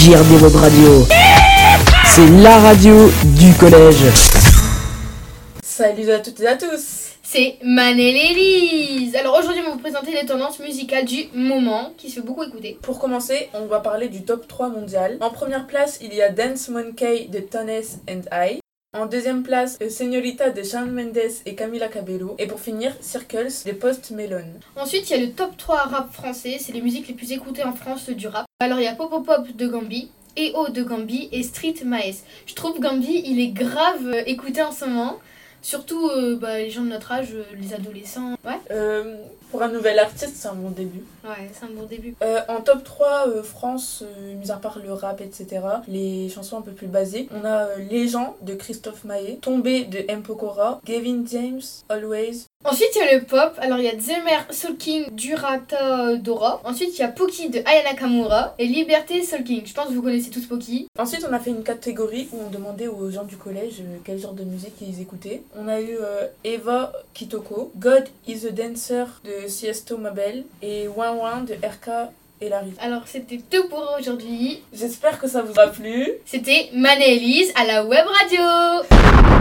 JRD Web Radio. C'est la radio du collège. Salut à toutes et à tous C'est Manel Elise Alors aujourd'hui, on va vous présenter les tendances musicales du moment qui se fait beaucoup écouter. Pour commencer, on va parler du top 3 mondial. En première place, il y a Dance Monkey de Tones and I. En deuxième place, euh, Señorita de Shawn Mendes et Camila Cabello. Et pour finir, Circles de Post Melon. Ensuite, il y a le top 3 rap français, c'est les musiques les plus écoutées en France du rap. Alors il y a Popopop de Gambi, EO de Gambi et Street Maes. Je trouve Gambi, il est grave euh, écouté en ce moment. Surtout euh, bah, les gens de notre âge, euh, les adolescents. Ouais, Euh, pour un nouvel artiste, c'est un bon début. ouais, c'est un bon début. Euh, en top 3 euh, France, euh, mis à part le rap, etc., les chansons un peu plus basiques, on a euh, Les gens de Christophe Maé, Tombé de M. Pokora, Gavin James, Always. Ensuite, il y a le pop. Alors, il y a Zemer Soul King Durata Dora. Ensuite, il y a Poki de Ayana Kamura et Liberté Soul King. Je pense que vous connaissez tous Poki. Ensuite, on a fait une catégorie où on demandait aux gens du collège euh, quel genre de musique ils écoutaient. On a eu euh, Eva Kitoko, God is a Dancer de Siesto Mabel et Wan Wan de RK. Alors, c'était tout pour aujourd'hui. J'espère que ça vous a plu. C'était Mané Elise à la web radio.